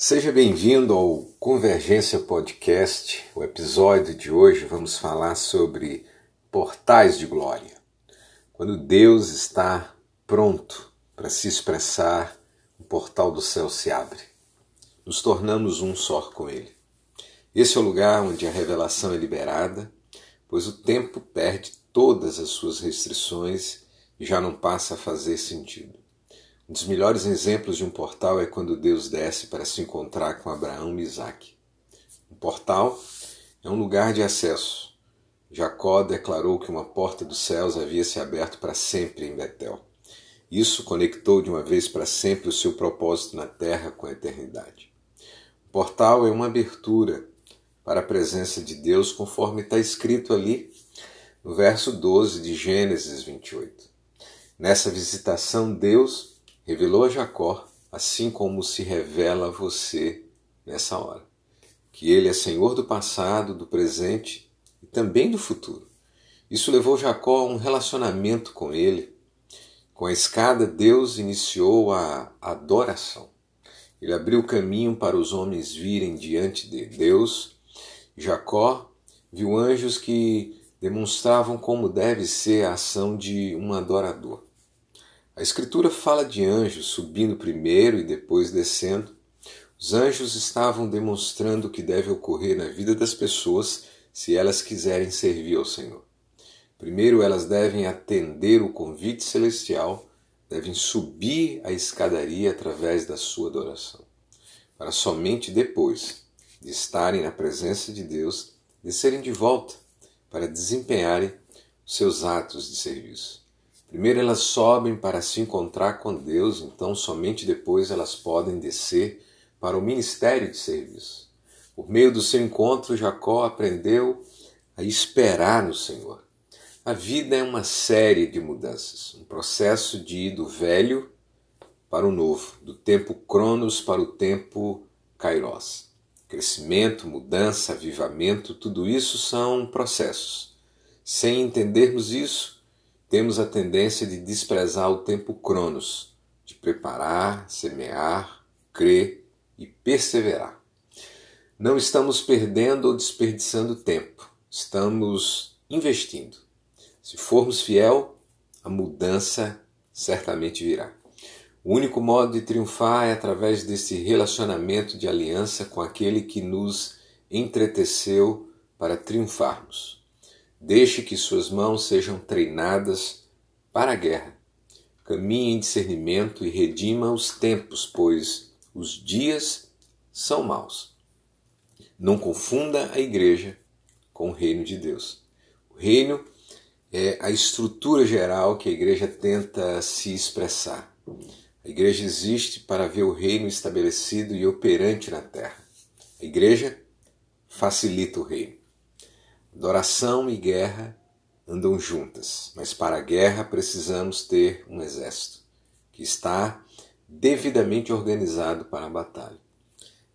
Seja bem-vindo ao Convergência Podcast. O episódio de hoje vamos falar sobre portais de glória. Quando Deus está pronto para se expressar, o portal do céu se abre. Nos tornamos um só com Ele. Esse é o lugar onde a revelação é liberada, pois o tempo perde todas as suas restrições e já não passa a fazer sentido. Um dos melhores exemplos de um portal é quando Deus desce para se encontrar com Abraão e Isaac. Um portal é um lugar de acesso. Jacó declarou que uma porta dos céus havia se aberto para sempre em Betel. Isso conectou de uma vez para sempre o seu propósito na terra com a eternidade. O portal é uma abertura para a presença de Deus, conforme está escrito ali no verso 12 de Gênesis 28. Nessa visitação, Deus revelou a Jacó, assim como se revela a você nessa hora, que ele é Senhor do passado, do presente e também do futuro. Isso levou Jacó a um relacionamento com ele. Com a escada, Deus iniciou a adoração. Ele abriu caminho para os homens virem diante de Deus. Jacó viu anjos que demonstravam como deve ser a ação de um adorador. A Escritura fala de anjos subindo primeiro e depois descendo. Os anjos estavam demonstrando o que deve ocorrer na vida das pessoas se elas quiserem servir ao Senhor. Primeiro, elas devem atender o convite celestial, devem subir a escadaria através da sua adoração, para somente depois de estarem na presença de Deus, descerem de volta para desempenharem seus atos de serviço. Primeiro elas sobem para se encontrar com Deus, então somente depois elas podem descer para o ministério de serviço. Por meio do seu encontro, Jacó aprendeu a esperar no Senhor. A vida é uma série de mudanças, um processo de ir do velho para o novo, do tempo Cronos para o tempo Kairos. Crescimento, mudança, avivamento, tudo isso são processos. Sem entendermos isso, temos a tendência de desprezar o tempo cronos, de preparar, semear, crer e perseverar. Não estamos perdendo ou desperdiçando tempo, estamos investindo. Se formos fiel, a mudança certamente virá. O único modo de triunfar é através desse relacionamento de aliança com aquele que nos entreteceu para triunfarmos. Deixe que suas mãos sejam treinadas para a guerra. Caminhe em discernimento e redima os tempos, pois os dias são maus. Não confunda a igreja com o reino de Deus. O reino é a estrutura geral que a igreja tenta se expressar. A igreja existe para ver o reino estabelecido e operante na terra. A igreja facilita o reino. Adoração e guerra andam juntas, mas para a guerra precisamos ter um exército que está devidamente organizado para a batalha.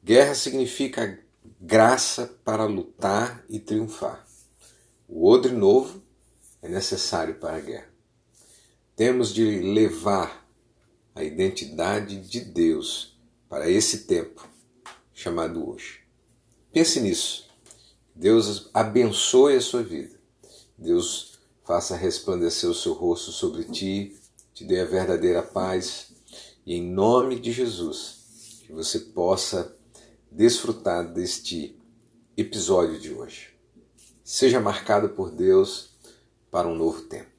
Guerra significa graça para lutar e triunfar. O odre novo é necessário para a guerra. Temos de levar a identidade de Deus para esse tempo chamado hoje. Pense nisso Deus abençoe a sua vida. Deus faça resplandecer o seu rosto sobre ti, te dê a verdadeira paz e em nome de Jesus que você possa desfrutar deste episódio de hoje. Seja marcado por Deus para um novo tempo.